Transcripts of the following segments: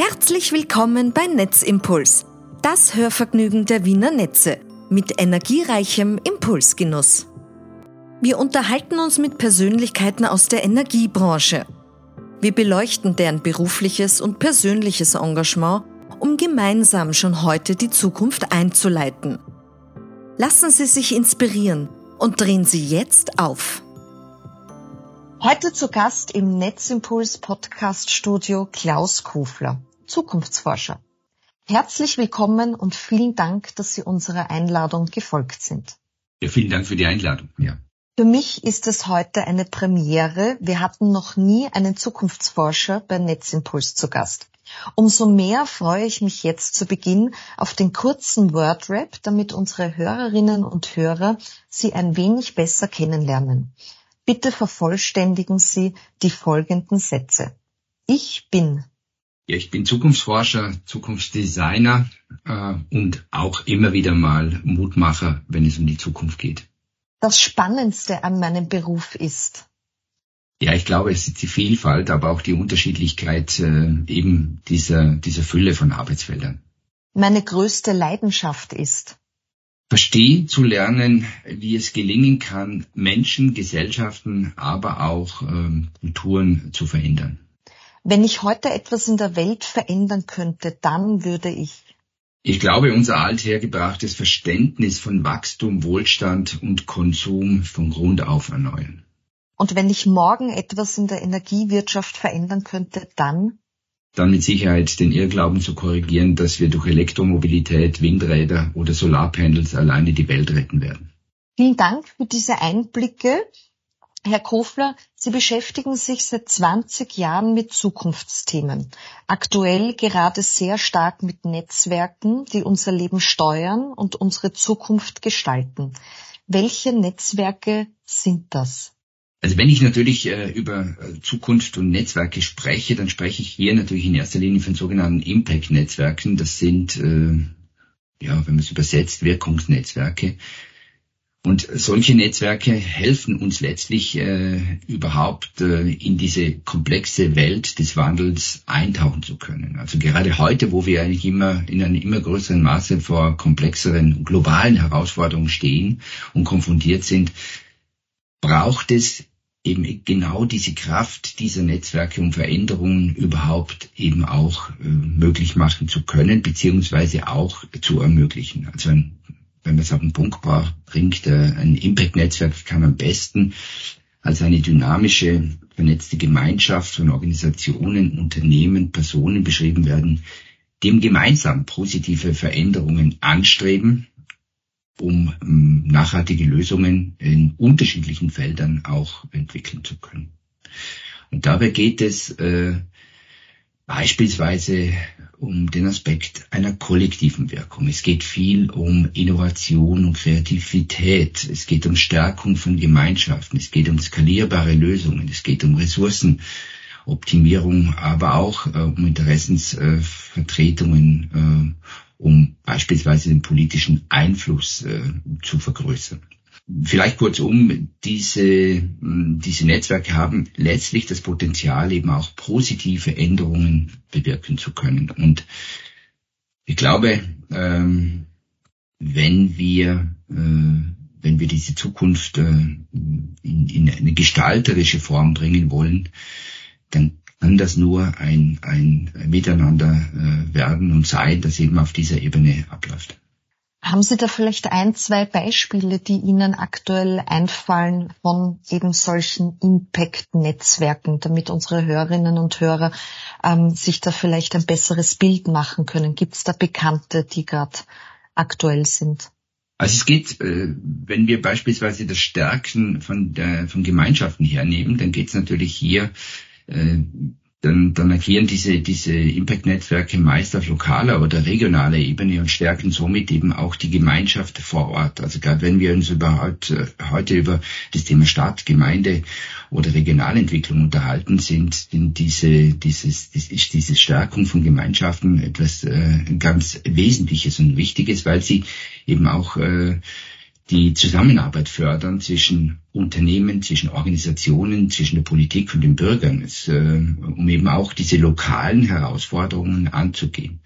Herzlich willkommen bei Netzimpuls, das Hörvergnügen der Wiener Netze mit energiereichem Impulsgenuss. Wir unterhalten uns mit Persönlichkeiten aus der Energiebranche. Wir beleuchten deren berufliches und persönliches Engagement, um gemeinsam schon heute die Zukunft einzuleiten. Lassen Sie sich inspirieren und drehen Sie jetzt auf. Heute zu Gast im Netzimpuls Podcast Studio Klaus Kofler, Zukunftsforscher. Herzlich willkommen und vielen Dank, dass Sie unserer Einladung gefolgt sind. Ja, vielen Dank für die Einladung. Ja. Für mich ist es heute eine Premiere. Wir hatten noch nie einen Zukunftsforscher bei Netzimpuls zu Gast. Umso mehr freue ich mich jetzt zu Beginn auf den kurzen Wordrap, damit unsere Hörerinnen und Hörer Sie ein wenig besser kennenlernen. Bitte vervollständigen Sie die folgenden Sätze. Ich bin. Ja, ich bin Zukunftsforscher, Zukunftsdesigner äh, und auch immer wieder mal Mutmacher, wenn es um die Zukunft geht. Das Spannendste an meinem Beruf ist. Ja, ich glaube, es ist die Vielfalt, aber auch die Unterschiedlichkeit äh, eben dieser, dieser Fülle von Arbeitsfeldern. Meine größte Leidenschaft ist verstehen zu lernen, wie es gelingen kann, Menschen, Gesellschaften, aber auch ähm, Kulturen zu verändern. Wenn ich heute etwas in der Welt verändern könnte, dann würde ich. Ich glaube, unser althergebrachtes Verständnis von Wachstum, Wohlstand und Konsum von Grund auf erneuern. Und wenn ich morgen etwas in der Energiewirtschaft verändern könnte, dann? dann mit Sicherheit den Irrglauben zu korrigieren, dass wir durch Elektromobilität, Windräder oder Solarpanels alleine die Welt retten werden. Vielen Dank für diese Einblicke. Herr Kofler, Sie beschäftigen sich seit 20 Jahren mit Zukunftsthemen. Aktuell gerade sehr stark mit Netzwerken, die unser Leben steuern und unsere Zukunft gestalten. Welche Netzwerke sind das? Also wenn ich natürlich äh, über äh, Zukunft und Netzwerke spreche, dann spreche ich hier natürlich in erster Linie von sogenannten Impact-Netzwerken. Das sind, äh, ja, wenn man es übersetzt, Wirkungsnetzwerke. Und solche Netzwerke helfen uns letztlich äh, überhaupt äh, in diese komplexe Welt des Wandels eintauchen zu können. Also gerade heute, wo wir eigentlich immer in einem immer größeren Maße vor komplexeren globalen Herausforderungen stehen und konfrontiert sind, braucht es eben genau diese Kraft dieser Netzwerke, um Veränderungen überhaupt eben auch äh, möglich machen zu können, beziehungsweise auch zu ermöglichen. Also ein, wenn man es auf den Punkt bringt, äh, ein Impact-Netzwerk kann am besten als eine dynamische, vernetzte Gemeinschaft von Organisationen, Unternehmen, Personen beschrieben werden, dem gemeinsam positive Veränderungen anstreben um ähm, nachhaltige Lösungen in unterschiedlichen Feldern auch entwickeln zu können. Und dabei geht es äh, beispielsweise um den Aspekt einer kollektiven Wirkung. Es geht viel um Innovation und Kreativität. Es geht um Stärkung von Gemeinschaften. Es geht um skalierbare Lösungen. Es geht um Ressourcenoptimierung, aber auch äh, um Interessensvertretungen, äh, um beispielsweise den politischen Einfluss äh, zu vergrößern. Vielleicht kurzum, diese, diese Netzwerke haben letztlich das Potenzial, eben auch positive Änderungen bewirken zu können. Und ich glaube, ähm, wenn wir, äh, wenn wir diese Zukunft äh, in, in eine gestalterische Form bringen wollen, dann kann das nur ein, ein Miteinander äh, werden und sein, das eben auf dieser Ebene abläuft. Haben Sie da vielleicht ein, zwei Beispiele, die Ihnen aktuell einfallen von eben solchen Impact-Netzwerken, damit unsere Hörerinnen und Hörer ähm, sich da vielleicht ein besseres Bild machen können? Gibt es da Bekannte, die gerade aktuell sind? Also es geht, äh, wenn wir beispielsweise das Stärken von, der, von Gemeinschaften hernehmen, dann geht es natürlich hier äh, dann, dann agieren diese, diese Impact-Netzwerke meist auf lokaler oder regionaler Ebene und stärken somit eben auch die Gemeinschaft vor Ort. Also gerade wenn wir uns überhaupt äh, heute über das Thema Stadt, Gemeinde oder Regionalentwicklung unterhalten, sind, sind diese, dieses, ist diese Stärkung von Gemeinschaften etwas äh, ganz Wesentliches und Wichtiges, weil sie eben auch äh, die Zusammenarbeit fördern zwischen Unternehmen, zwischen Organisationen, zwischen der Politik und den Bürgern, es, äh, um eben auch diese lokalen Herausforderungen anzugehen.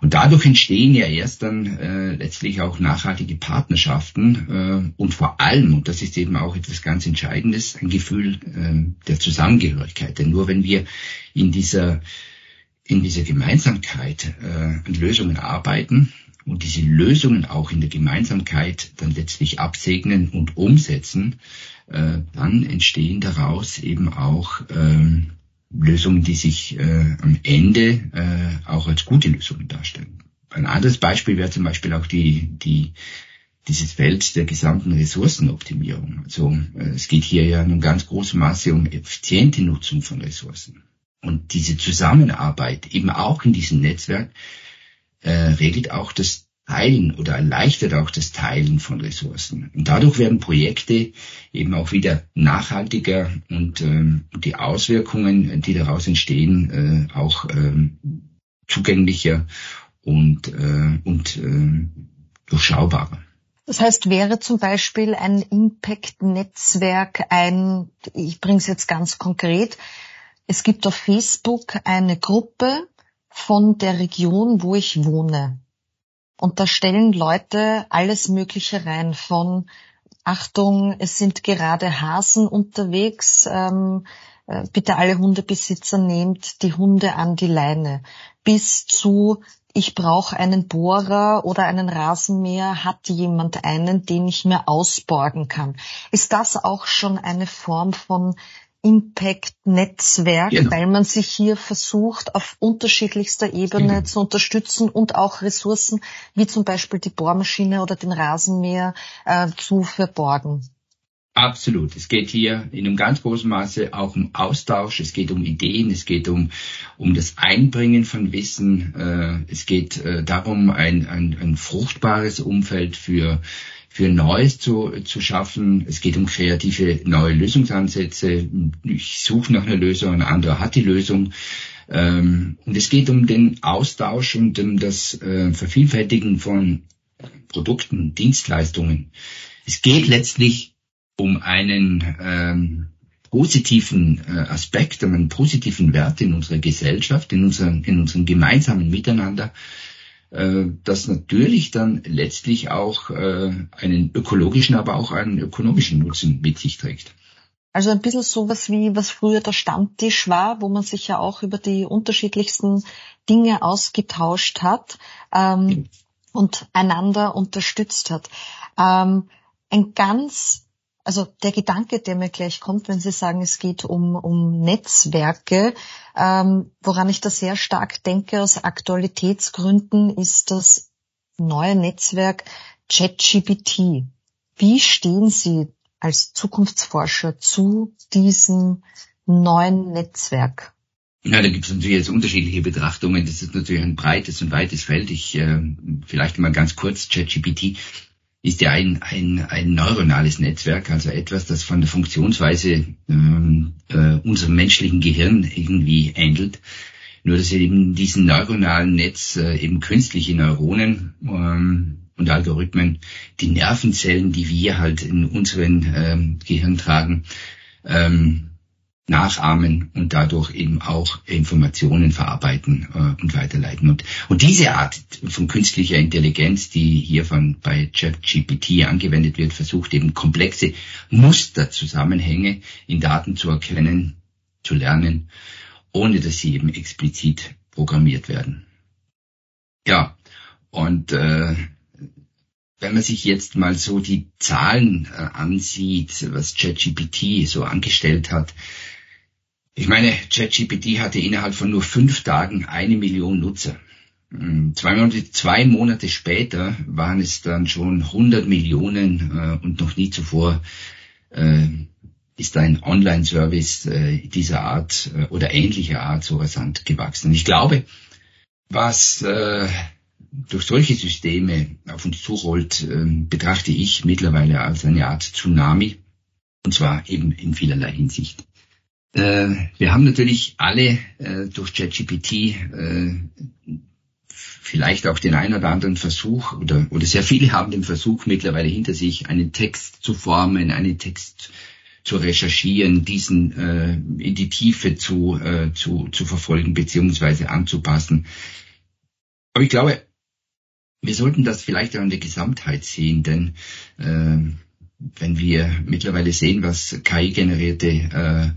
Und dadurch entstehen ja erst dann äh, letztlich auch nachhaltige Partnerschaften äh, und vor allem, und das ist eben auch etwas ganz Entscheidendes, ein Gefühl äh, der Zusammengehörigkeit. Denn nur wenn wir in dieser, in dieser Gemeinsamkeit äh, an Lösungen arbeiten und diese Lösungen auch in der Gemeinsamkeit dann letztlich absegnen und umsetzen, äh, dann entstehen daraus eben auch äh, Lösungen, die sich äh, am Ende äh, auch als gute Lösungen darstellen. Ein anderes Beispiel wäre zum Beispiel auch die, die, dieses Feld der gesamten Ressourcenoptimierung. Also äh, es geht hier ja einem ganz großen Maße um effiziente Nutzung von Ressourcen. Und diese Zusammenarbeit eben auch in diesem Netzwerk äh, regelt auch das Teilen oder erleichtert auch das Teilen von Ressourcen. Und dadurch werden Projekte eben auch wieder nachhaltiger und ähm, die Auswirkungen, die daraus entstehen, äh, auch ähm, zugänglicher und, äh, und äh, durchschaubarer. Das heißt, wäre zum Beispiel ein Impact-Netzwerk ein, ich bringe es jetzt ganz konkret, es gibt auf Facebook eine Gruppe von der Region, wo ich wohne. Und da stellen Leute alles Mögliche rein von Achtung, es sind gerade Hasen unterwegs, ähm, äh, bitte alle Hundebesitzer nehmt die Hunde an die Leine, bis zu ich brauche einen Bohrer oder einen Rasenmäher, hat jemand einen, den ich mir ausborgen kann. Ist das auch schon eine Form von Impact-Netzwerk, genau. weil man sich hier versucht, auf unterschiedlichster Ebene genau. zu unterstützen und auch Ressourcen wie zum Beispiel die Bohrmaschine oder den Rasenmäher äh, zu verborgen. Absolut. Es geht hier in einem ganz großen Maße auch um Austausch. Es geht um Ideen. Es geht um, um das Einbringen von Wissen. Äh, es geht äh, darum, ein, ein, ein fruchtbares Umfeld für für Neues zu, zu schaffen. Es geht um kreative neue Lösungsansätze. Ich suche nach einer Lösung, ein anderer hat die Lösung. Ähm, und es geht um den Austausch und um das äh, Vervielfältigen von Produkten, Dienstleistungen. Es geht letztlich um einen ähm, positiven äh, Aspekt, um einen positiven Wert in unserer Gesellschaft, in, unseren, in unserem gemeinsamen Miteinander, äh, das natürlich dann letztlich auch äh, einen ökologischen, aber auch einen ökonomischen Nutzen mit sich trägt. Also ein bisschen sowas wie, was früher der Stammtisch war, wo man sich ja auch über die unterschiedlichsten Dinge ausgetauscht hat ähm, und einander unterstützt hat. Ähm, ein ganz also der Gedanke, der mir gleich kommt, wenn Sie sagen, es geht um, um Netzwerke, ähm, woran ich da sehr stark denke aus Aktualitätsgründen, ist das neue Netzwerk ChatGPT. Wie stehen Sie als Zukunftsforscher zu diesem neuen Netzwerk? Ja, da gibt es natürlich jetzt unterschiedliche Betrachtungen. Das ist natürlich ein breites und weites Feld. Ich äh, vielleicht mal ganz kurz ChatGPT ist ja ein, ein, ein neuronales Netzwerk, also etwas, das von der Funktionsweise ähm, äh, unserem menschlichen Gehirn irgendwie ähnelt. Nur dass eben in diesem neuronalen Netz äh, eben künstliche Neuronen ähm, und Algorithmen die Nervenzellen, die wir halt in unseren ähm, Gehirn tragen, ähm, nachahmen und dadurch eben auch Informationen verarbeiten äh, und weiterleiten. Und, und diese Art von künstlicher Intelligenz, die hier von bei ChatGPT angewendet wird, versucht eben komplexe Musterzusammenhänge in Daten zu erkennen, zu lernen, ohne dass sie eben explizit programmiert werden. Ja, und äh, wenn man sich jetzt mal so die Zahlen äh, ansieht, was ChatGPT so angestellt hat, ich meine, ChatGPT hatte innerhalb von nur fünf Tagen eine Million Nutzer. Hm, zwei Monate, zwei Monate später waren es dann schon 100 Millionen äh, und noch nie zuvor äh, ist ein Online-Service äh, dieser Art äh, oder ähnlicher Art so rasant gewachsen. Und ich glaube, was äh, durch solche Systeme auf uns zurollt, äh, betrachte ich mittlerweile als eine Art Tsunami. Und zwar eben in vielerlei Hinsicht. Äh, wir haben natürlich alle äh, durch ChatGPT äh, vielleicht auch den einen oder anderen Versuch oder, oder sehr viele haben den Versuch mittlerweile hinter sich, einen Text zu formen, einen Text zu recherchieren, diesen äh, in die Tiefe zu, äh, zu, zu verfolgen beziehungsweise anzupassen. Aber ich glaube, wir sollten das vielleicht auch in der Gesamtheit sehen, denn äh, wenn wir mittlerweile sehen, was KI-generierte äh,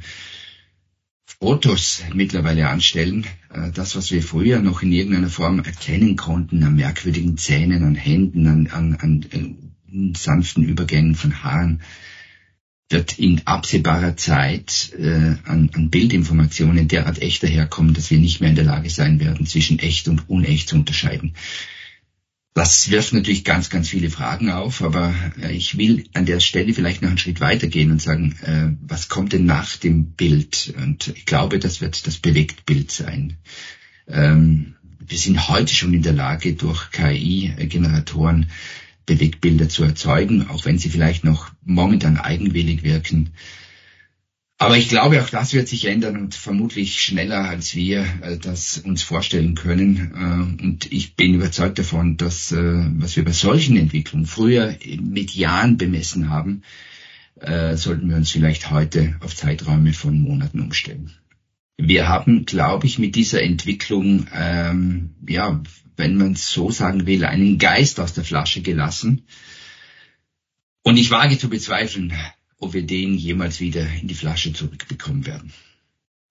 Fotos mittlerweile anstellen, äh, das, was wir früher noch in irgendeiner Form erkennen konnten, an merkwürdigen Zähnen, an Händen, an, an, an, an sanften Übergängen von Haaren, wird in absehbarer Zeit äh, an, an Bildinformationen derart echt daherkommen, dass wir nicht mehr in der Lage sein werden, zwischen echt und unecht zu unterscheiden. Das wirft natürlich ganz, ganz viele Fragen auf, aber äh, ich will an der Stelle vielleicht noch einen Schritt weitergehen und sagen, äh, was kommt denn nach dem Bild? Und ich glaube, das wird das Bewegtbild sein. Ähm, wir sind heute schon in der Lage, durch KI-Generatoren Bewegtbilder zu erzeugen, auch wenn sie vielleicht noch momentan eigenwillig wirken. Aber ich glaube, auch das wird sich ändern und vermutlich schneller, als wir äh, das uns vorstellen können. Äh, und ich bin überzeugt davon, dass äh, was wir bei solchen Entwicklungen früher mit Jahren bemessen haben, sollten wir uns vielleicht heute auf Zeiträume von Monaten umstellen. Wir haben, glaube ich, mit dieser Entwicklung, ähm, ja, wenn man es so sagen will, einen Geist aus der Flasche gelassen. Und ich wage zu bezweifeln, ob wir den jemals wieder in die Flasche zurückbekommen werden.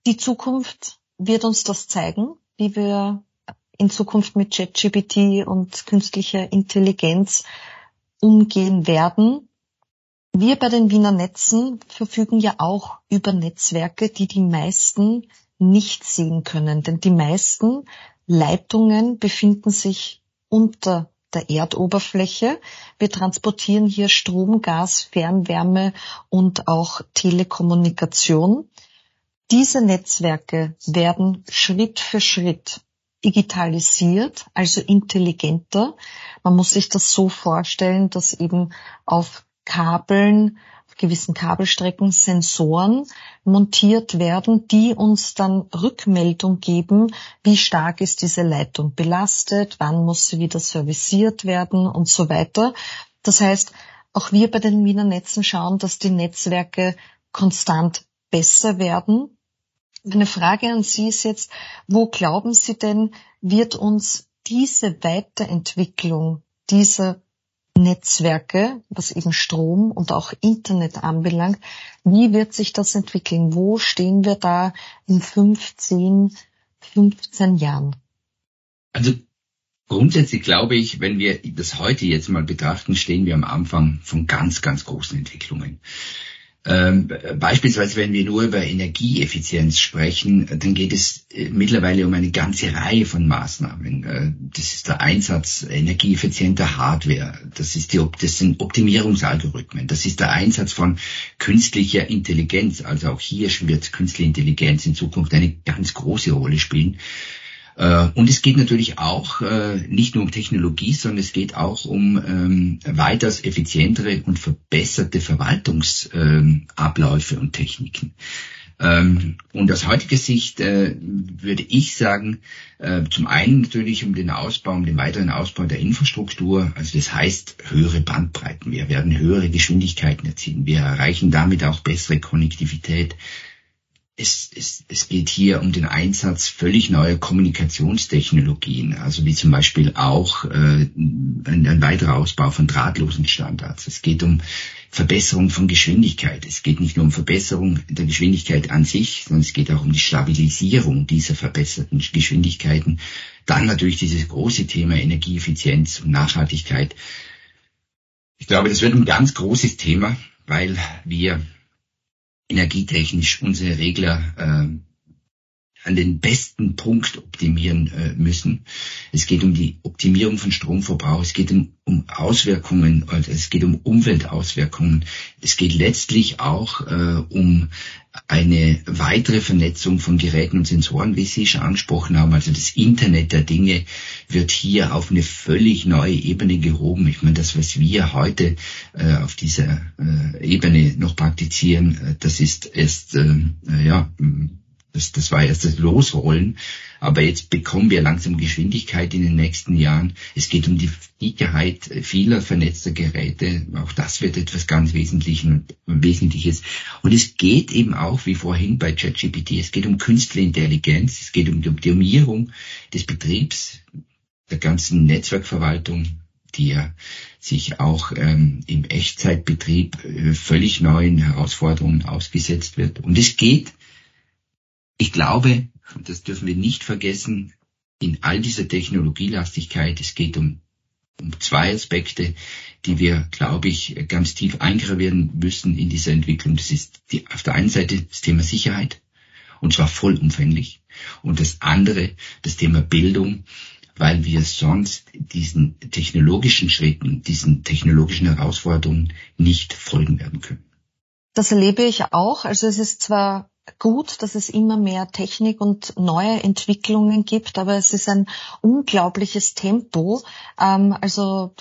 Die Zukunft wird uns das zeigen, wie wir in Zukunft mit ChatGPT und künstlicher Intelligenz umgehen werden. Wir bei den Wiener Netzen verfügen ja auch über Netzwerke, die die meisten nicht sehen können, denn die meisten Leitungen befinden sich unter der Erdoberfläche. Wir transportieren hier Strom, Gas, Fernwärme und auch Telekommunikation. Diese Netzwerke werden Schritt für Schritt digitalisiert, also intelligenter. Man muss sich das so vorstellen, dass eben auf Kabeln gewissen Kabelstrecken Sensoren montiert werden, die uns dann Rückmeldung geben, wie stark ist diese Leitung belastet, wann muss sie wieder serviciert werden und so weiter. Das heißt, auch wir bei den Wiener Netzen schauen, dass die Netzwerke konstant besser werden. Meine Frage an Sie ist jetzt, wo glauben Sie denn, wird uns diese Weiterentwicklung dieser Netzwerke, was eben Strom und auch Internet anbelangt. Wie wird sich das entwickeln? Wo stehen wir da in 15, 15 Jahren? Also grundsätzlich glaube ich, wenn wir das heute jetzt mal betrachten, stehen wir am Anfang von ganz, ganz großen Entwicklungen. Ähm, beispielsweise, wenn wir nur über Energieeffizienz sprechen, dann geht es äh, mittlerweile um eine ganze Reihe von Maßnahmen. Äh, das ist der Einsatz energieeffizienter Hardware, das, ist die, das sind Optimierungsalgorithmen, das ist der Einsatz von künstlicher Intelligenz. Also auch hier wird künstliche Intelligenz in Zukunft eine ganz große Rolle spielen. Äh, und es geht natürlich auch äh, nicht nur um Technologie, sondern es geht auch um ähm, weitaus effizientere und verbesserte Verwaltungsabläufe und Techniken. Ähm, und aus heutiger Sicht äh, würde ich sagen, zum einen natürlich um den Ausbau, um den weiteren Ausbau der Infrastruktur. Also das heißt höhere Bandbreiten. Wir werden höhere Geschwindigkeiten erzielen. Wir erreichen damit auch bessere Konnektivität es, es, es geht hier um den Einsatz völlig neuer Kommunikationstechnologien, also wie zum Beispiel auch äh, ein, ein weiterer Ausbau von drahtlosen Standards. Es geht um Verbesserung von Geschwindigkeit. Es geht nicht nur um Verbesserung der Geschwindigkeit an sich, sondern es geht auch um die Stabilisierung dieser verbesserten Geschwindigkeiten. Dann natürlich dieses große Thema Energieeffizienz und Nachhaltigkeit. Ich glaube, das wird ein ganz großes Thema, weil wir energietechnisch unsere Regler äh, an den besten Punkt optimieren äh, müssen. Es geht um die Optimierung von Stromverbrauch, es geht um, um Auswirkungen, also es geht um Umweltauswirkungen, es geht letztlich auch äh, um eine weitere Vernetzung von Geräten und Sensoren, wie Sie schon angesprochen haben. Also das Internet der Dinge wird hier auf eine völlig neue Ebene gehoben. Ich meine, das, was wir heute äh, auf dieser äh, Ebene noch praktizieren, äh, das ist erst, äh, ja, das, das war erst das Losrollen. Aber jetzt bekommen wir langsam Geschwindigkeit in den nächsten Jahren. Es geht um die Sicherheit vieler vernetzter Geräte. Auch das wird etwas ganz Wesentliches. Und es geht eben auch, wie vorhin bei ChatGPT, es geht um künstliche Intelligenz, es geht um die Optimierung des Betriebs, der ganzen Netzwerkverwaltung, die ja sich auch ähm, im Echtzeitbetrieb äh, völlig neuen Herausforderungen ausgesetzt wird. Und es geht, ich glaube, und das dürfen wir nicht vergessen, in all dieser Technologielastigkeit, es geht um, um zwei Aspekte, die wir, glaube ich, ganz tief eingravieren müssen in dieser Entwicklung. Das ist die, auf der einen Seite das Thema Sicherheit, und zwar vollumfänglich. Und das andere, das Thema Bildung, weil wir sonst diesen technologischen Schritten, diesen technologischen Herausforderungen nicht folgen werden können. Das erlebe ich auch. Also es ist zwar gut, dass es immer mehr Technik und neue Entwicklungen gibt, aber es ist ein unglaubliches Tempo. Ähm, also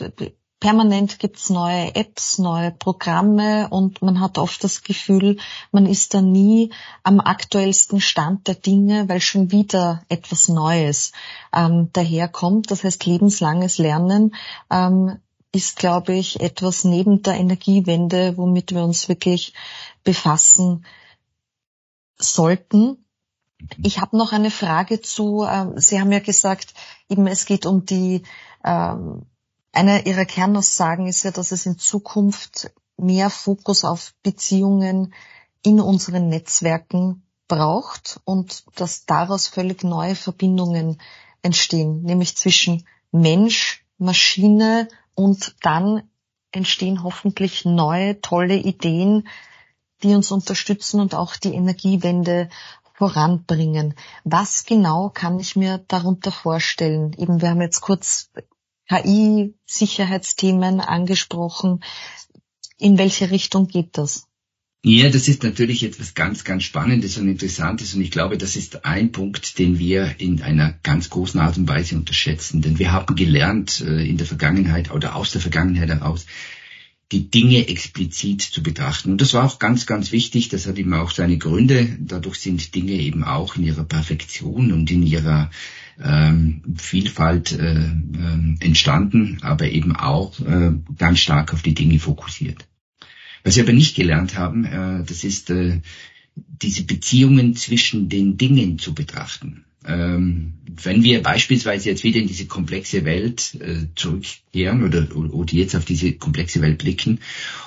permanent gibt's neue Apps, neue Programme und man hat oft das Gefühl, man ist da nie am aktuellsten Stand der Dinge, weil schon wieder etwas Neues ähm, daherkommt. Das heißt, lebenslanges Lernen ähm, ist, glaube ich, etwas neben der Energiewende, womit wir uns wirklich befassen sollten. Ich habe noch eine Frage zu, äh, Sie haben ja gesagt, eben es geht um die, äh, eine Ihrer Kernaussagen ist ja, dass es in Zukunft mehr Fokus auf Beziehungen in unseren Netzwerken braucht und dass daraus völlig neue Verbindungen entstehen, nämlich zwischen Mensch, Maschine und dann entstehen hoffentlich neue, tolle Ideen, die uns unterstützen und auch die Energiewende voranbringen. Was genau kann ich mir darunter vorstellen? Eben, wir haben jetzt kurz KI, Sicherheitsthemen angesprochen. In welche Richtung geht das? Ja, das ist natürlich etwas ganz, ganz Spannendes und Interessantes und ich glaube, das ist ein Punkt, den wir in einer ganz großen Art und Weise unterschätzen. Denn wir haben gelernt äh, in der Vergangenheit oder aus der Vergangenheit heraus, die Dinge explizit zu betrachten. Und das war auch ganz, ganz wichtig. Das hat eben auch seine Gründe. Dadurch sind Dinge eben auch in ihrer Perfektion und in ihrer ähm, Vielfalt äh, äh, entstanden, aber eben auch äh, ganz stark auf die Dinge fokussiert. Was wir aber nicht gelernt haben, äh, das ist äh, diese Beziehungen zwischen den Dingen zu betrachten. Ähm, wenn wir beispielsweise jetzt wieder in diese komplexe Welt äh, zurückkehren oder, oder jetzt auf diese komplexe Welt blicken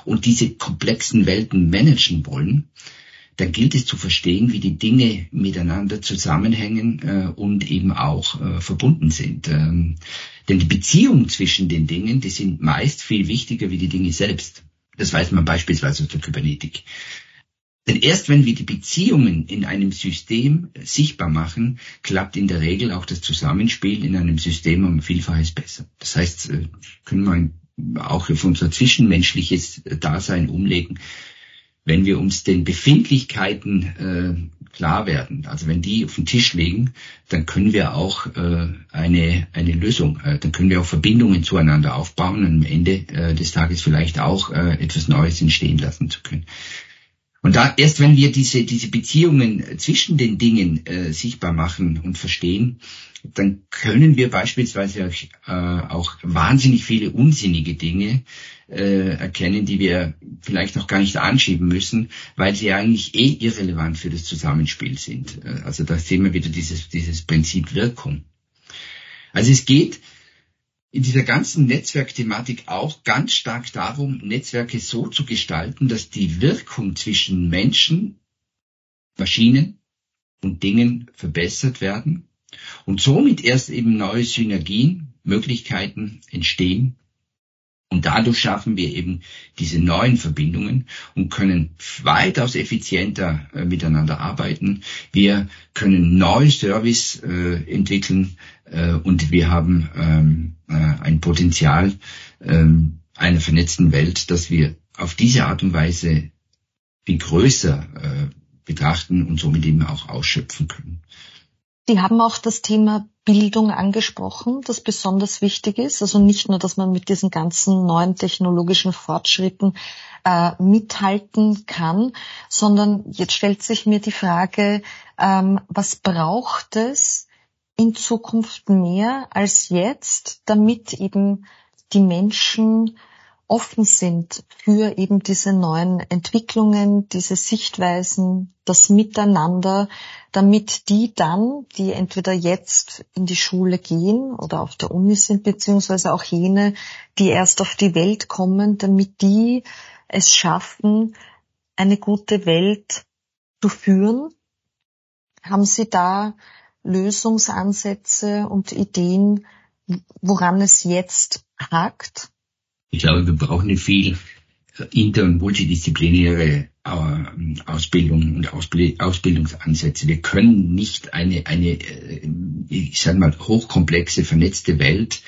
und diese komplexen Welten managen wollen, dann gilt es zu verstehen, wie die Dinge miteinander zusammenhängen äh, und eben auch äh, verbunden sind. Ähm, denn die Beziehungen zwischen den Dingen, die sind meist viel wichtiger wie die Dinge selbst. Das weiß man beispielsweise aus der Kybernetik. Denn erst wenn wir die Beziehungen in einem System sichtbar machen, klappt in der Regel auch das Zusammenspiel in einem System um Vielfaches besser. Das heißt, äh, können wir auch auf unser zwischenmenschliches Dasein umlegen. Wenn wir uns den Befindlichkeiten äh, klar werden, also wenn die auf den Tisch liegen, dann können wir auch äh, eine, eine Lösung, äh, dann können wir auch Verbindungen zueinander aufbauen und am Ende äh, des Tages vielleicht auch äh, etwas Neues entstehen lassen zu können. Und da erst wenn wir diese, diese Beziehungen zwischen den Dingen äh, sichtbar machen und verstehen, dann können wir beispielsweise auch, äh, auch wahnsinnig viele unsinnige Dinge äh, erkennen, die wir vielleicht noch gar nicht anschieben müssen, weil sie eigentlich eh irrelevant für das Zusammenspiel sind. Äh, also da sehen wir wieder dieses, dieses Prinzip Wirkung. Also es geht in dieser ganzen Netzwerkthematik auch ganz stark darum, Netzwerke so zu gestalten, dass die Wirkung zwischen Menschen, Maschinen und Dingen verbessert werden und somit erst eben neue Synergien, Möglichkeiten entstehen und dadurch schaffen wir eben diese neuen Verbindungen und können weitaus effizienter äh, miteinander arbeiten. Wir können neue Service äh, entwickeln äh, und wir haben ähm, äh, ein Potenzial ähm, einer vernetzten Welt, dass wir auf diese Art und Weise viel größer äh, betrachten und somit eben auch ausschöpfen können. Sie haben auch das Thema Bildung angesprochen, das besonders wichtig ist. Also nicht nur, dass man mit diesen ganzen neuen technologischen Fortschritten äh, mithalten kann, sondern jetzt stellt sich mir die Frage, ähm, was braucht es in Zukunft mehr als jetzt, damit eben die Menschen offen sind für eben diese neuen Entwicklungen, diese Sichtweisen, das Miteinander, damit die dann, die entweder jetzt in die Schule gehen oder auf der Uni sind, beziehungsweise auch jene, die erst auf die Welt kommen, damit die es schaffen, eine gute Welt zu führen. Haben Sie da Lösungsansätze und Ideen, woran es jetzt hakt? Ich glaube, wir brauchen eine viel inter- und multidisziplinäre äh, Ausbildung und Ausbildungsansätze. Wir können nicht eine, eine äh, ich sage mal, hochkomplexe, vernetzte Welt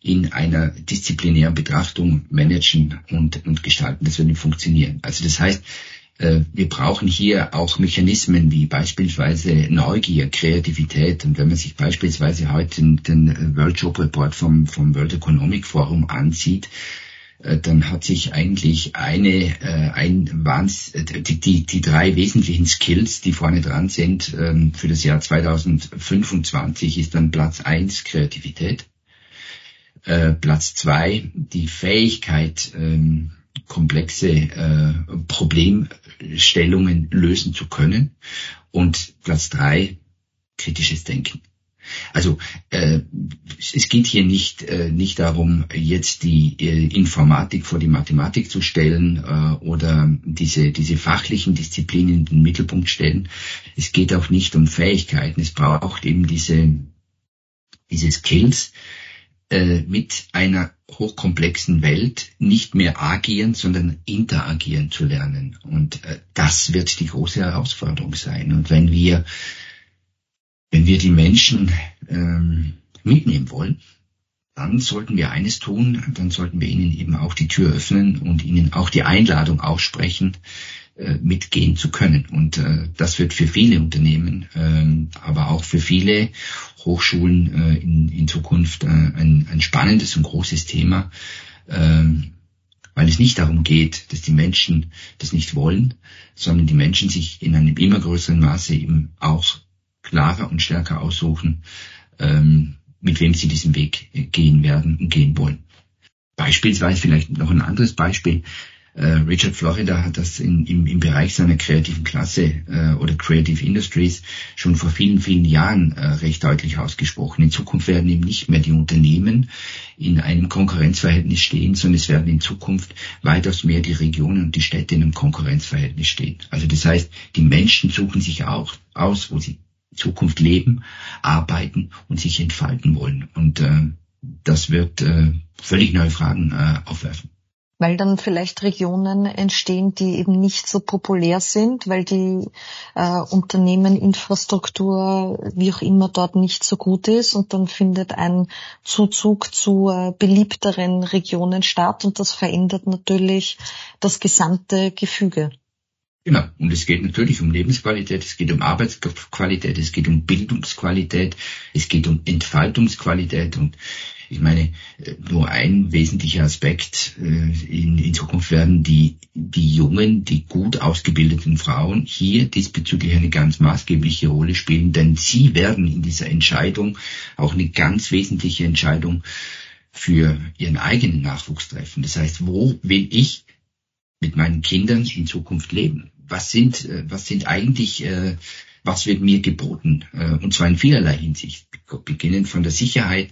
in einer disziplinären Betrachtung managen und, und gestalten. Das wird nicht funktionieren. Also das heißt, wir brauchen hier auch Mechanismen wie beispielsweise Neugier, Kreativität. Und wenn man sich beispielsweise heute den, den World Job Report vom, vom World Economic Forum ansieht, äh, dann hat sich eigentlich eine, äh, ein Wahns, die, die, die drei wesentlichen Skills, die vorne dran sind, ähm, für das Jahr 2025 ist dann Platz eins Kreativität. Platz zwei die Fähigkeit, ähm, komplexe äh, Problemstellungen lösen zu können. Und Platz drei, kritisches Denken. Also äh, es geht hier nicht, äh, nicht darum, jetzt die äh, Informatik vor die Mathematik zu stellen äh, oder diese, diese fachlichen Disziplinen in den Mittelpunkt stellen. Es geht auch nicht um Fähigkeiten. Es braucht eben diese, diese Skills, äh, mit einer hochkomplexen Welt nicht mehr agieren, sondern interagieren zu lernen. Und äh, das wird die große Herausforderung sein. Und wenn wir, wenn wir die Menschen ähm, mitnehmen wollen, dann sollten wir eines tun, dann sollten wir ihnen eben auch die Tür öffnen und ihnen auch die Einladung aussprechen, mitgehen zu können. Und äh, das wird für viele Unternehmen, äh, aber auch für viele Hochschulen äh, in, in Zukunft äh, ein, ein spannendes und großes Thema, äh, weil es nicht darum geht, dass die Menschen das nicht wollen, sondern die Menschen sich in einem immer größeren Maße eben auch klarer und stärker aussuchen, ähm, mit wem sie diesen Weg gehen werden und gehen wollen. Beispielsweise vielleicht noch ein anderes Beispiel. Äh, Richard Florida hat das in, im, im Bereich seiner kreativen Klasse äh, oder Creative Industries schon vor vielen, vielen Jahren äh, recht deutlich ausgesprochen. In Zukunft werden eben nicht mehr die Unternehmen in einem Konkurrenzverhältnis stehen, sondern es werden in Zukunft weitaus mehr die Regionen und die Städte in einem Konkurrenzverhältnis stehen. Also das heißt, die Menschen suchen sich auch aus, wo sie in Zukunft leben, arbeiten und sich entfalten wollen. Und äh, das wird äh, völlig neue Fragen äh, aufwerfen weil dann vielleicht Regionen entstehen, die eben nicht so populär sind, weil die äh, Unternehmen, wie auch immer dort nicht so gut ist und dann findet ein Zuzug zu äh, beliebteren Regionen statt und das verändert natürlich das gesamte Gefüge. Genau. Und es geht natürlich um Lebensqualität, es geht um Arbeitsqualität, es geht um Bildungsqualität, es geht um Entfaltungsqualität und ich meine, äh, nur ein wesentlicher Aspekt äh, in, in Zukunft werden die, die jungen, die gut ausgebildeten Frauen hier diesbezüglich eine ganz maßgebliche Rolle spielen, denn sie werden in dieser Entscheidung auch eine ganz wesentliche Entscheidung für ihren eigenen Nachwuchs treffen. Das heißt, wo will ich mit meinen Kindern in Zukunft leben? Was sind, äh, was sind eigentlich, was wird mir geboten? Und zwar in vielerlei Hinsicht. Beginnend von der Sicherheit,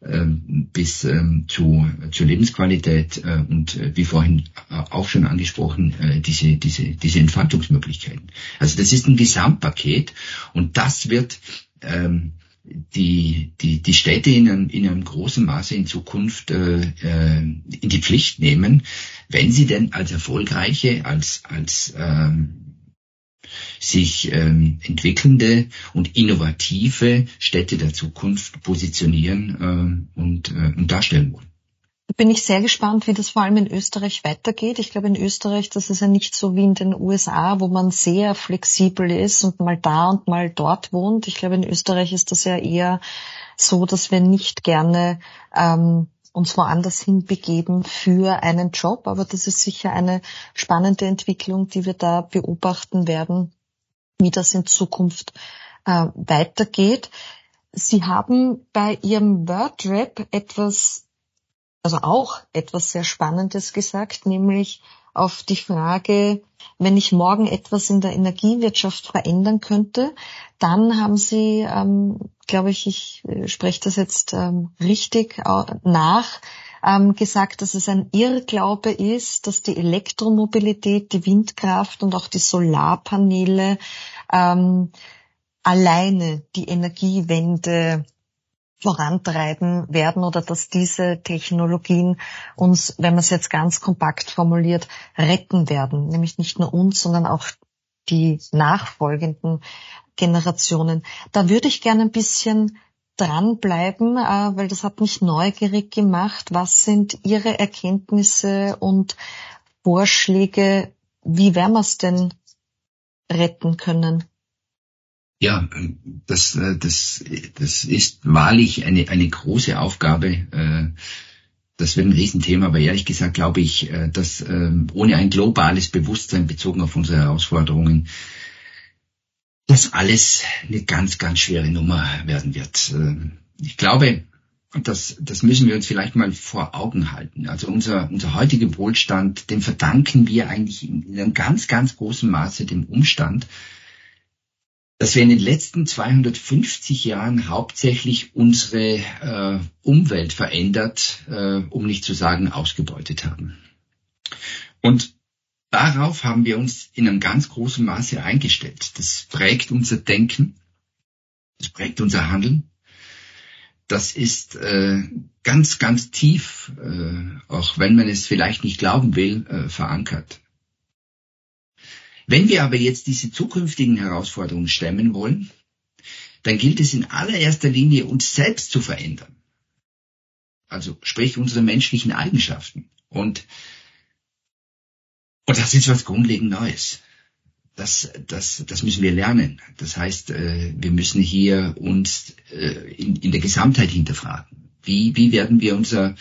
bis ähm, zu, zur Lebensqualität äh, und äh, wie vorhin äh, auch schon angesprochen, diese, diese, diese Entfaltungsmöglichkeiten. Also das ist ein Gesamtpaket und das wird ähm, die, die, die Städte in einem, in einem großen Maße in Zukunft äh, in die Pflicht nehmen, wenn sie denn als erfolgreiche, als, als ähm, sich ähm, entwickelnde und innovative Städte der Zukunft positionieren äh, und, äh, und darstellen wollen. Bin ich sehr gespannt, wie das vor allem in Österreich weitergeht. Ich glaube, in Österreich, das ist ja nicht so wie in den USA, wo man sehr flexibel ist und mal da und mal dort wohnt. Ich glaube, in Österreich ist das ja eher so, dass wir nicht gerne ähm, uns woanders hinbegeben für einen Job. Aber das ist sicher eine spannende Entwicklung, die wir da beobachten werden wie das in Zukunft äh, weitergeht. Sie haben bei Ihrem Wordrap etwas, also auch etwas sehr Spannendes gesagt, nämlich auf die Frage, wenn ich morgen etwas in der Energiewirtschaft verändern könnte, dann haben Sie, ähm, glaube ich, ich äh, spreche das jetzt ähm, richtig nach, ähm, gesagt, dass es ein Irrglaube ist, dass die Elektromobilität, die Windkraft und auch die Solarpaneele ähm, alleine die Energiewende vorantreiben werden oder dass diese Technologien uns, wenn man es jetzt ganz kompakt formuliert, retten werden. Nämlich nicht nur uns, sondern auch die nachfolgenden Generationen. Da würde ich gerne ein bisschen dranbleiben, äh, weil das hat mich neugierig gemacht. Was sind Ihre Erkenntnisse und Vorschläge? Wie wir es denn retten können? Ja, das, äh, das, das ist wahrlich eine, eine große Aufgabe. Äh, das wird ein Riesenthema, aber ehrlich gesagt glaube ich, dass ohne ein globales Bewusstsein bezogen auf unsere Herausforderungen das alles eine ganz, ganz schwere Nummer werden wird. Ähm, ich glaube, das, das müssen wir uns vielleicht mal vor Augen halten. Also unser, unser heutiger Wohlstand, den verdanken wir eigentlich in einem ganz, ganz großen Maße dem Umstand, dass wir in den letzten 250 Jahren hauptsächlich unsere äh, Umwelt verändert, äh, um nicht zu sagen ausgebeutet haben. Und Darauf haben wir uns in einem ganz großen Maße eingestellt. Das prägt unser Denken, das prägt unser Handeln. Das ist äh, ganz, ganz tief, äh, auch wenn man es vielleicht nicht glauben will, äh, verankert. Wenn wir aber jetzt diese zukünftigen Herausforderungen stemmen wollen, dann gilt es in allererster Linie, uns selbst zu verändern. Also sprich unsere menschlichen Eigenschaften. Und und das ist was grundlegend Neues. Das, das, das müssen wir lernen. Das heißt, äh, wir müssen hier uns äh, in, in der Gesamtheit hinterfragen. Wie, wie werden wir unser,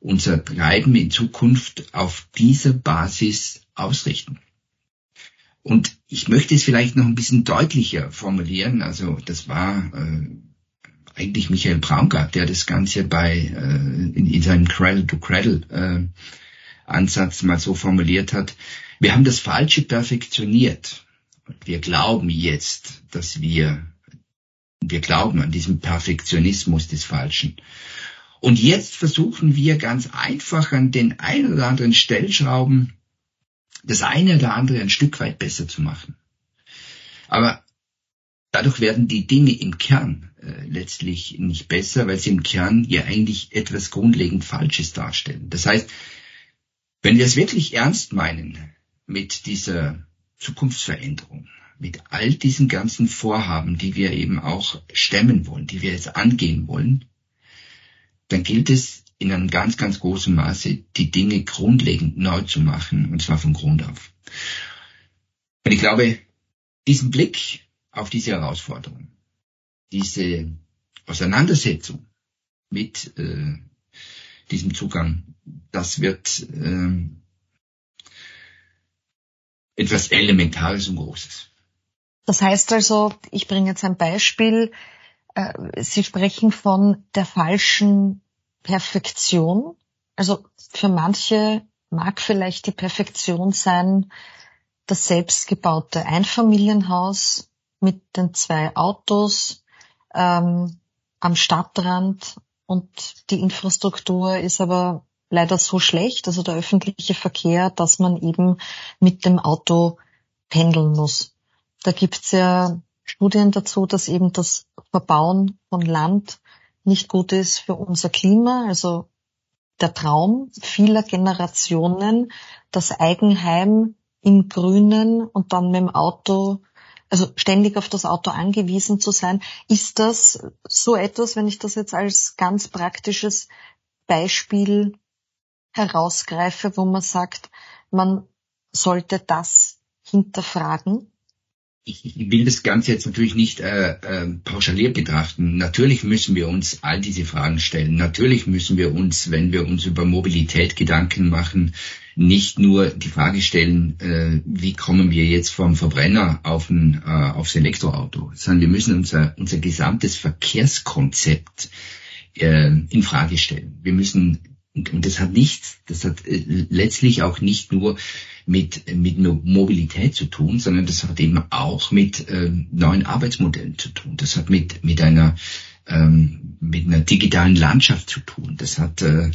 unser Treiben in Zukunft auf dieser Basis ausrichten? Und ich möchte es vielleicht noch ein bisschen deutlicher formulieren. Also das war äh, eigentlich Michael Braungart, der das Ganze bei äh, in, in seinem Cradle to Cradle äh, Ansatz mal so formuliert hat. Wir haben das Falsche perfektioniert. Und wir glauben jetzt, dass wir, wir glauben an diesen Perfektionismus des Falschen. Und jetzt versuchen wir ganz einfach an den ein oder anderen Stellschrauben das eine oder andere ein Stück weit besser zu machen. Aber dadurch werden die Dinge im Kern äh, letztlich nicht besser, weil sie im Kern ja eigentlich etwas grundlegend Falsches darstellen. Das heißt, wenn wir es wirklich ernst meinen mit dieser Zukunftsveränderung, mit all diesen ganzen Vorhaben, die wir eben auch stemmen wollen, die wir jetzt angehen wollen, dann gilt es in einem ganz, ganz großen Maße, die Dinge grundlegend neu zu machen, und zwar von Grund auf. Und ich glaube, diesen Blick auf diese Herausforderung, diese Auseinandersetzung mit äh, diesem Zugang das wird ähm, etwas Elementares und Großes. Das heißt also, ich bringe jetzt ein Beispiel. Äh, Sie sprechen von der falschen Perfektion. Also für manche mag vielleicht die Perfektion sein, das selbstgebaute Einfamilienhaus mit den zwei Autos ähm, am Stadtrand und die Infrastruktur ist aber leider so schlecht, also der öffentliche Verkehr, dass man eben mit dem Auto pendeln muss. Da gibt's ja Studien dazu, dass eben das Verbauen von Land nicht gut ist für unser Klima. Also der Traum vieler Generationen, das Eigenheim im Grünen und dann mit dem Auto, also ständig auf das Auto angewiesen zu sein. Ist das so etwas, wenn ich das jetzt als ganz praktisches Beispiel herausgreife, wo man sagt, man sollte das hinterfragen? Ich, will das Ganze jetzt natürlich nicht äh, äh, pauschaliert betrachten. Natürlich müssen wir uns all diese Fragen stellen. Natürlich müssen wir uns, wenn wir uns über Mobilität Gedanken machen, nicht nur die Frage stellen, äh, wie kommen wir jetzt vom Verbrenner auf ein, äh, aufs Elektroauto, sondern wir müssen unser, unser gesamtes Verkehrskonzept äh, in Frage stellen. Wir müssen und das hat nichts, das hat äh, letztlich auch nicht nur mit, mit Mobilität zu tun, sondern das hat eben auch mit äh, neuen Arbeitsmodellen zu tun. Das hat mit, mit einer, ähm, mit einer digitalen Landschaft zu tun. Das hat, äh,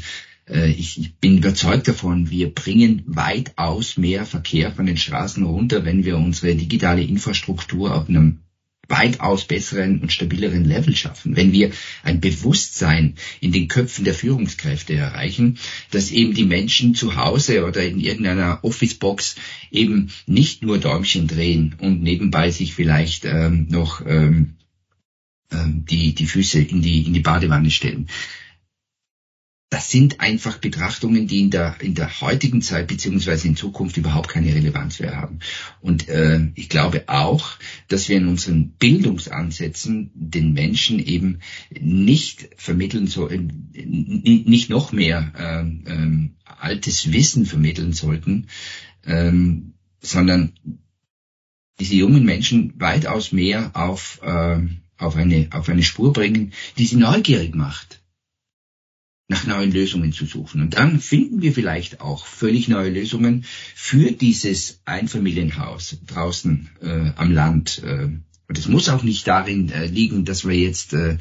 äh ich, ich bin überzeugt davon, wir bringen weitaus mehr Verkehr von den Straßen runter, wenn wir unsere digitale Infrastruktur auf einem weitaus besseren und stabileren Level schaffen, wenn wir ein Bewusstsein in den Köpfen der Führungskräfte erreichen, dass eben die Menschen zu Hause oder in irgendeiner Officebox eben nicht nur Däumchen drehen und nebenbei sich vielleicht ähm, noch ähm, ähm die, die Füße in die, in die Badewanne stellen das sind einfach Betrachtungen, die in der, in der heutigen Zeit beziehungsweise in Zukunft überhaupt keine Relevanz mehr haben. Und äh, ich glaube auch, dass wir in unseren Bildungsansätzen den Menschen eben nicht vermitteln sollen, nicht noch mehr äh, äh, altes Wissen vermitteln sollten, äh, sondern diese jungen Menschen weitaus mehr auf, äh, auf, eine, auf eine Spur bringen, die sie neugierig macht nach neuen Lösungen zu suchen. Und dann finden wir vielleicht auch völlig neue Lösungen für dieses Einfamilienhaus draußen äh, am Land. Äh, und es muss auch nicht darin äh, liegen, dass wir jetzt äh,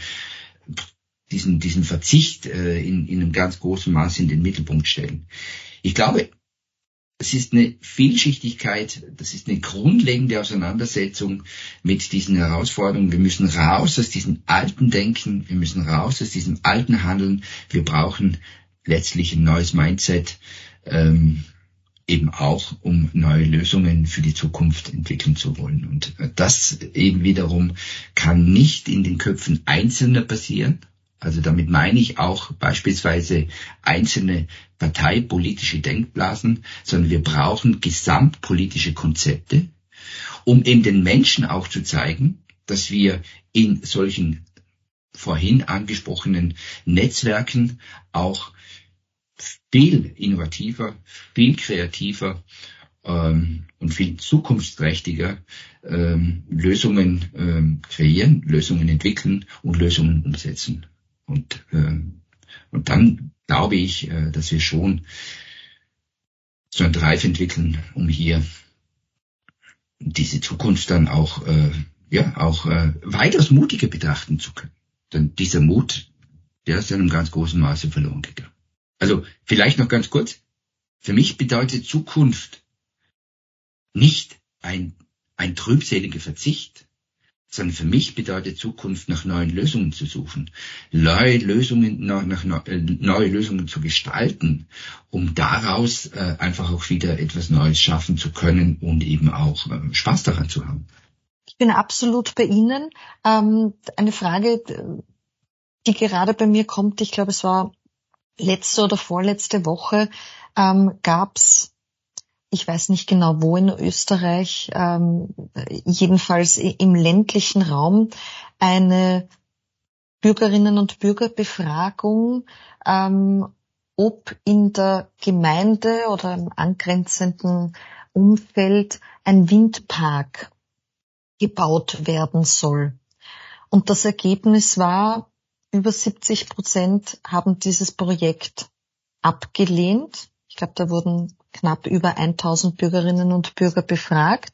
diesen, diesen Verzicht äh, in, in einem ganz großen Maß in den Mittelpunkt stellen. Ich glaube, es ist eine Vielschichtigkeit, das ist eine grundlegende Auseinandersetzung mit diesen Herausforderungen. Wir müssen raus aus diesem alten Denken, wir müssen raus aus diesem alten Handeln. Wir brauchen letztlich ein neues Mindset, ähm, eben auch, um neue Lösungen für die Zukunft entwickeln zu wollen. Und das eben wiederum kann nicht in den Köpfen Einzelner passieren, also damit meine ich auch beispielsweise einzelne parteipolitische Denkblasen, sondern wir brauchen gesamtpolitische Konzepte, um eben den Menschen auch zu zeigen, dass wir in solchen vorhin angesprochenen Netzwerken auch viel innovativer, viel kreativer ähm, und viel zukunftsträchtiger ähm, Lösungen ähm, kreieren, Lösungen entwickeln und Lösungen umsetzen. Und, äh, und dann glaube ich, äh, dass wir schon so ein Drive entwickeln, um hier diese Zukunft dann auch, äh, ja, auch äh, weitaus mutiger betrachten zu können. Denn dieser Mut, der ist in einem ganz großen Maße verloren gegangen. Also vielleicht noch ganz kurz. Für mich bedeutet Zukunft nicht ein, ein trübseliger Verzicht, sondern für mich bedeutet Zukunft, nach neuen Lösungen zu suchen, neue Lösungen, nach, nach, äh, neue Lösungen zu gestalten, um daraus äh, einfach auch wieder etwas Neues schaffen zu können und eben auch äh, Spaß daran zu haben. Ich bin absolut bei Ihnen. Ähm, eine Frage, die gerade bei mir kommt, ich glaube, es war letzte oder vorletzte Woche, ähm, gab es ich weiß nicht genau wo in Österreich, ähm, jedenfalls im ländlichen Raum, eine Bürgerinnen und Bürgerbefragung, ähm, ob in der Gemeinde oder im angrenzenden Umfeld ein Windpark gebaut werden soll. Und das Ergebnis war, über 70 Prozent haben dieses Projekt abgelehnt. Ich glaube, da wurden knapp über 1000 Bürgerinnen und Bürger befragt.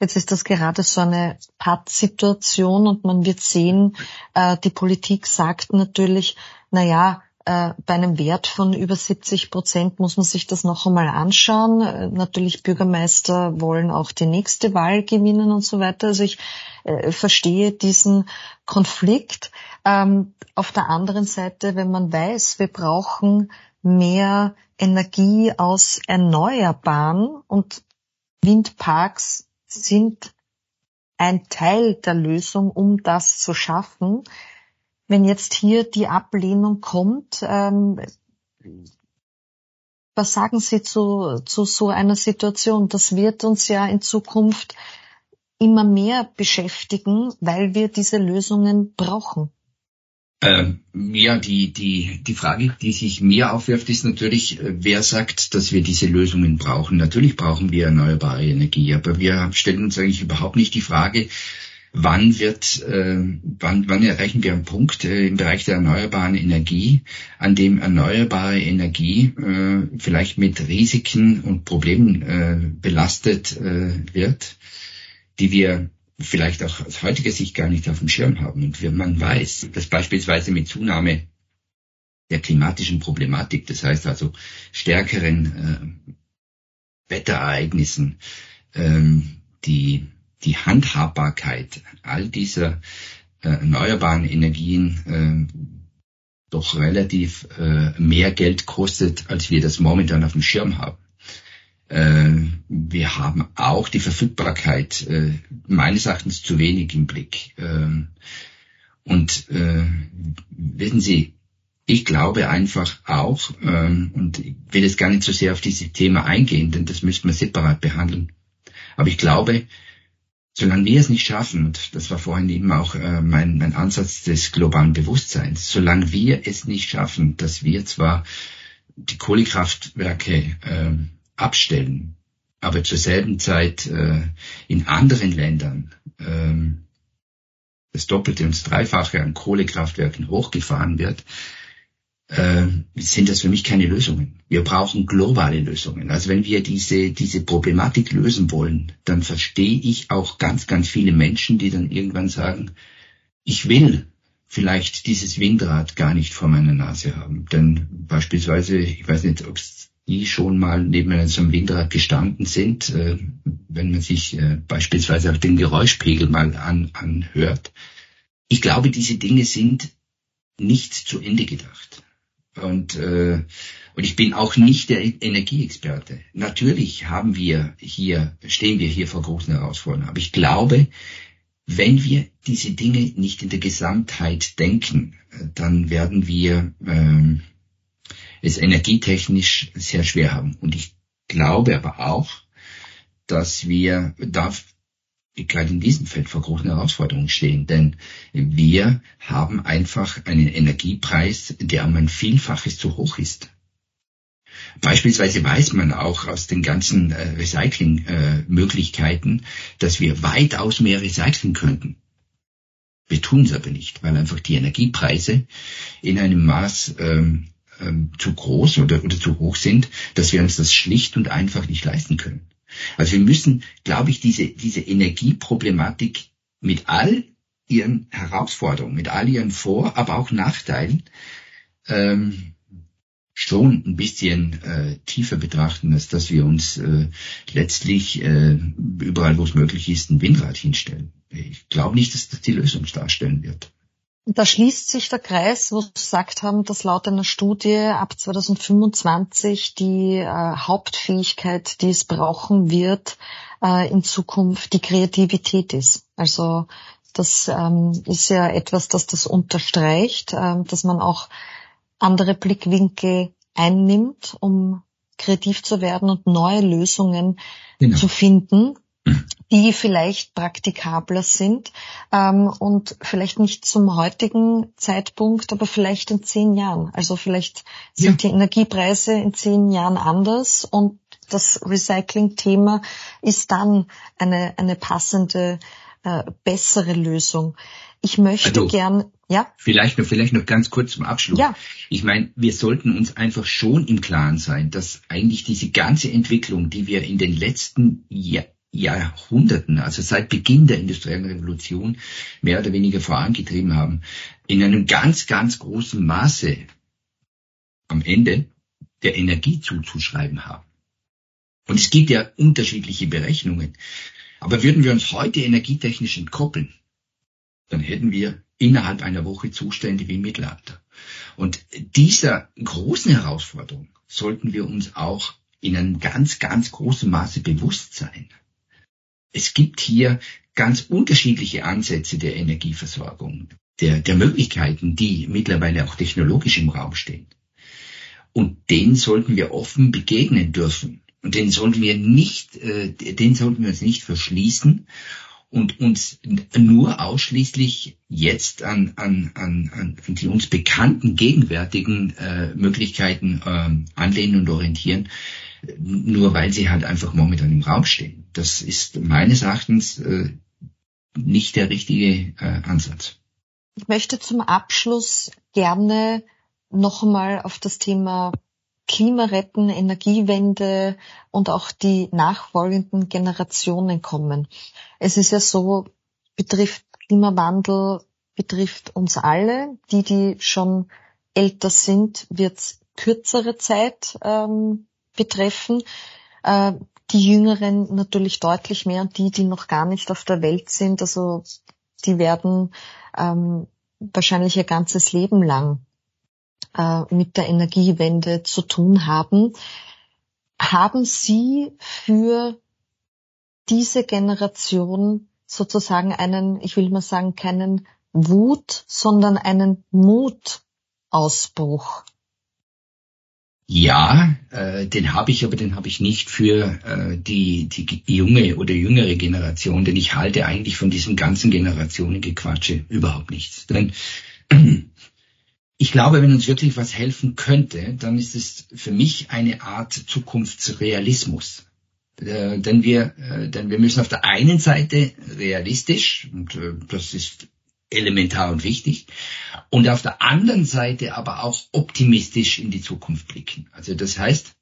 Jetzt ist das gerade so eine Pattsituation und man wird sehen, äh, die Politik sagt natürlich, na ja, äh, bei einem Wert von über 70 Prozent muss man sich das noch einmal anschauen. Äh, natürlich Bürgermeister wollen auch die nächste Wahl gewinnen und so weiter. Also ich äh, verstehe diesen Konflikt. Ähm, auf der anderen Seite, wenn man weiß, wir brauchen mehr Energie aus Erneuerbaren und Windparks sind ein Teil der Lösung, um das zu schaffen. Wenn jetzt hier die Ablehnung kommt, ähm, was sagen Sie zu, zu so einer Situation? Das wird uns ja in Zukunft immer mehr beschäftigen, weil wir diese Lösungen brauchen. Ähm, ja, die, die, die Frage, die sich mir aufwirft, ist natürlich, äh, wer sagt, dass wir diese Lösungen brauchen? Natürlich brauchen wir erneuerbare Energie, aber wir stellen uns eigentlich überhaupt nicht die Frage, wann wird, äh, wann, wann erreichen wir einen Punkt äh, im Bereich der erneuerbaren Energie, an dem erneuerbare Energie äh, vielleicht mit Risiken und Problemen äh, belastet äh, wird, die wir vielleicht auch aus heutiger Sicht gar nicht auf dem Schirm haben. Und wenn man weiß, dass beispielsweise mit Zunahme der klimatischen Problematik, das heißt also stärkeren äh, Wetterereignissen, ähm, die, die Handhabbarkeit all dieser äh, erneuerbaren Energien äh, doch relativ äh, mehr Geld kostet, als wir das momentan auf dem Schirm haben. Äh, wir haben auch die Verfügbarkeit äh, meines Erachtens zu wenig im Blick. Ähm, und äh, wissen Sie, ich glaube einfach auch, ähm, und ich will jetzt gar nicht so sehr auf dieses Thema eingehen, denn das müsste man separat behandeln. Aber ich glaube, solange wir es nicht schaffen, und das war vorhin eben auch mein, mein Ansatz des globalen Bewusstseins, solange wir es nicht schaffen, dass wir zwar die Kohlekraftwerke ähm, abstellen, aber zur selben Zeit äh, in anderen Ländern ähm, das Doppelte und das Dreifache an Kohlekraftwerken hochgefahren wird, äh, sind das für mich keine Lösungen. Wir brauchen globale Lösungen. Also wenn wir diese, diese Problematik lösen wollen, dann verstehe ich auch ganz, ganz viele Menschen, die dann irgendwann sagen, ich will vielleicht dieses Windrad gar nicht vor meiner Nase haben. Denn beispielsweise, ich weiß nicht, ob es die schon mal neben einem Windrad gestanden sind, äh, wenn man sich äh, beispielsweise auch den Geräuschpegel mal an, anhört. Ich glaube, diese Dinge sind nicht zu Ende gedacht. Und, äh, und ich bin auch nicht der Energieexperte. Natürlich haben wir hier, stehen wir hier vor großen Herausforderungen. Aber ich glaube, wenn wir diese Dinge nicht in der Gesamtheit denken, äh, dann werden wir ähm, es energietechnisch sehr schwer haben. Und ich glaube aber auch, dass wir da gerade in diesem Feld vor großen Herausforderungen stehen, denn wir haben einfach einen Energiepreis, der um ein Vielfaches zu hoch ist. Beispielsweise weiß man auch aus den ganzen äh, Recycling-Möglichkeiten, äh, dass wir weitaus mehr recyceln könnten. Wir tun es aber nicht, weil einfach die Energiepreise in einem Maß ähm, ähm, zu groß oder, oder zu hoch sind, dass wir uns das schlicht und einfach nicht leisten können. Also wir müssen, glaube ich, diese, diese Energieproblematik mit all ihren Herausforderungen, mit all ihren Vor-, aber auch Nachteilen ähm, schon ein bisschen äh, tiefer betrachten, als dass wir uns äh, letztlich äh, überall, wo es möglich ist, ein Windrad hinstellen. Ich glaube nicht, dass das die Lösung darstellen wird. Da schließt sich der Kreis, wo Sie gesagt haben, dass laut einer Studie ab 2025 die äh, Hauptfähigkeit, die es brauchen wird, äh, in Zukunft die Kreativität ist. Also das ähm, ist ja etwas, das das unterstreicht, äh, dass man auch andere Blickwinkel einnimmt, um kreativ zu werden und neue Lösungen genau. zu finden, die vielleicht praktikabler sind ähm, und vielleicht nicht zum heutigen Zeitpunkt, aber vielleicht in zehn Jahren. Also vielleicht sind ja. die Energiepreise in zehn Jahren anders und das Recycling-Thema ist dann eine, eine passende, äh, bessere Lösung. Ich möchte also, gern, ja. Vielleicht noch, vielleicht noch ganz kurz zum Abschluss. Ja. Ich meine, wir sollten uns einfach schon im Klaren sein, dass eigentlich diese ganze Entwicklung, die wir in den letzten Jahren Jahrhunderten, also seit Beginn der industriellen Revolution, mehr oder weniger vorangetrieben haben, in einem ganz, ganz großen Maße am Ende der Energie zuzuschreiben haben. Und es gibt ja unterschiedliche Berechnungen. Aber würden wir uns heute energietechnisch entkoppeln, dann hätten wir innerhalb einer Woche Zustände wie im Mittelalter. Und dieser großen Herausforderung sollten wir uns auch in einem ganz, ganz großen Maße bewusst sein es gibt hier ganz unterschiedliche Ansätze der Energieversorgung, der, der Möglichkeiten, die mittlerweile auch technologisch im Raum stehen. Und denen sollten wir offen begegnen dürfen. Und den sollten wir nicht, äh, den sollten wir uns nicht verschließen und uns nur ausschließlich jetzt an, an, an, an die uns bekannten gegenwärtigen äh, Möglichkeiten äh, anlehnen und orientieren, nur weil sie halt einfach momentan im Raum stehen. Das ist meines Erachtens äh, nicht der richtige äh, Ansatz. Ich möchte zum Abschluss gerne noch einmal auf das Thema Klimaretten, Energiewende und auch die nachfolgenden Generationen kommen. Es ist ja so, betrifft Klimawandel, betrifft uns alle. Die, die schon älter sind, wird kürzere Zeit ähm, betreffen. Äh, die Jüngeren natürlich deutlich mehr und die, die noch gar nicht auf der Welt sind, also die werden ähm, wahrscheinlich ihr ganzes Leben lang äh, mit der Energiewende zu tun haben. Haben Sie für diese Generation sozusagen einen, ich will mal sagen, keinen Wut, sondern einen Mutausbruch? Ja, äh, den habe ich, aber den habe ich nicht für äh, die, die junge oder jüngere Generation, denn ich halte eigentlich von diesem ganzen Generationengequatsche überhaupt nichts. Denn ich glaube, wenn uns wirklich was helfen könnte, dann ist es für mich eine Art Zukunftsrealismus. Äh, denn wir, äh, denn wir müssen auf der einen Seite realistisch, und äh, das ist elementar und wichtig, und auf der anderen Seite aber auch optimistisch in die Zukunft blicken. Also das heißt,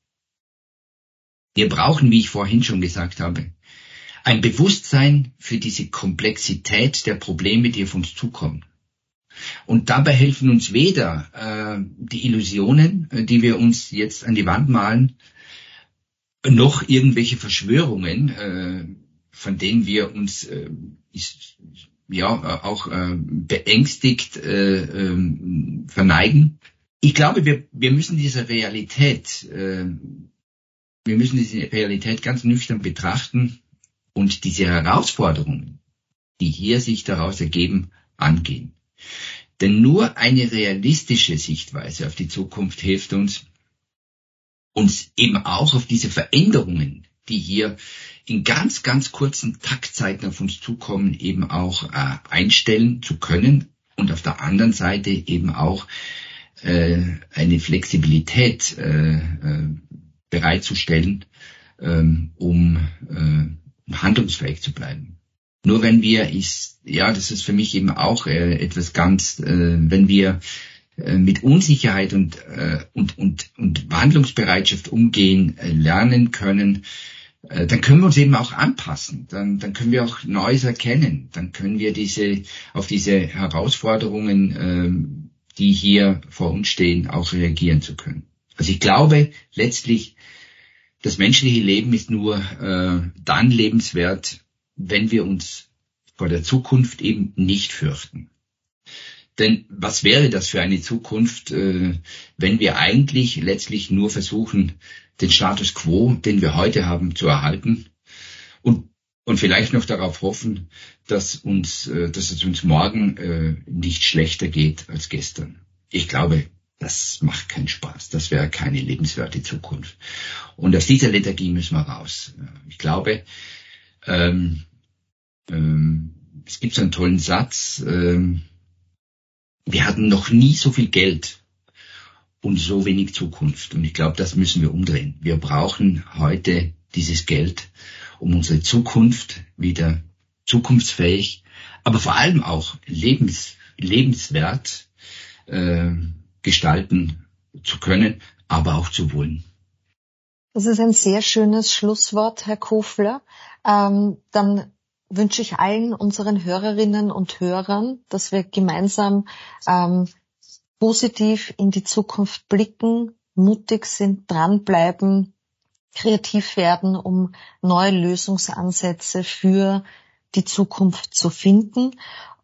wir brauchen, wie ich vorhin schon gesagt habe, ein Bewusstsein für diese Komplexität der Probleme, die auf uns zukommen. Und dabei helfen uns weder äh, die Illusionen, äh, die wir uns jetzt an die Wand malen, noch irgendwelche Verschwörungen, äh, von denen wir uns äh, ist, ja auch äh, beängstigt äh, äh, verneigen. Ich glaube, wir, wir müssen diese Realität, äh, wir müssen diese Realität ganz nüchtern betrachten und diese Herausforderungen, die hier sich daraus ergeben, angehen. Denn nur eine realistische Sichtweise auf die Zukunft hilft uns, uns eben auch auf diese Veränderungen, die hier in ganz, ganz kurzen Taktzeiten auf uns zukommen, eben auch äh, einstellen zu können und auf der anderen Seite eben auch äh, eine Flexibilität äh, äh, bereitzustellen, ähm, um äh, handlungsfähig zu bleiben. Nur wenn wir, ich, ja, das ist für mich eben auch äh, etwas ganz, äh, wenn wir äh, mit Unsicherheit und, äh, und, und, und Wandlungsbereitschaft umgehen äh, lernen können, äh, dann können wir uns eben auch anpassen. Dann, dann können wir auch Neues erkennen. Dann können wir diese, auf diese Herausforderungen, äh, die hier vor uns stehen, auch reagieren zu können. Also ich glaube letztlich, das menschliche Leben ist nur äh, dann lebenswert, wenn wir uns vor der Zukunft eben nicht fürchten. Denn was wäre das für eine Zukunft, äh, wenn wir eigentlich letztlich nur versuchen, den Status quo, den wir heute haben, zu erhalten und, und vielleicht noch darauf hoffen, dass uns, äh, dass es uns morgen äh, nicht schlechter geht als gestern. Ich glaube, das macht keinen Spaß. Das wäre keine lebenswerte Zukunft. Und aus dieser Lethargie müssen wir raus. Ich glaube, ähm, ähm, es gibt so einen tollen Satz, ähm, wir hatten noch nie so viel Geld und so wenig Zukunft. Und ich glaube, das müssen wir umdrehen. Wir brauchen heute dieses Geld, um unsere Zukunft wieder zukunftsfähig, aber vor allem auch lebens, lebenswert äh, gestalten zu können, aber auch zu wollen. Das ist ein sehr schönes Schlusswort, Herr Kofler. Ähm, dann wünsche ich allen unseren Hörerinnen und Hörern, dass wir gemeinsam ähm, positiv in die Zukunft blicken, mutig sind, dranbleiben, kreativ werden, um neue Lösungsansätze für die Zukunft zu finden.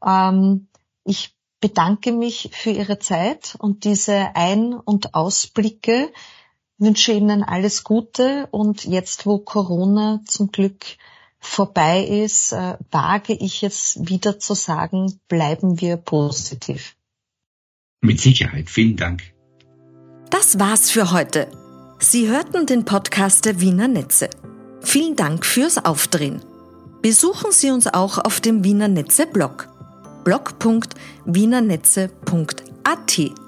Ähm, ich bedanke mich für Ihre Zeit und diese Ein- und Ausblicke, wünsche Ihnen alles Gute und jetzt, wo Corona zum Glück vorbei ist, äh, wage ich es wieder zu sagen, bleiben wir positiv. Mit Sicherheit. Vielen Dank. Das war's für heute. Sie hörten den Podcast der Wiener Netze. Vielen Dank fürs Aufdrehen. Besuchen Sie uns auch auf dem Wiener Netze Blog blog.wienernetze.at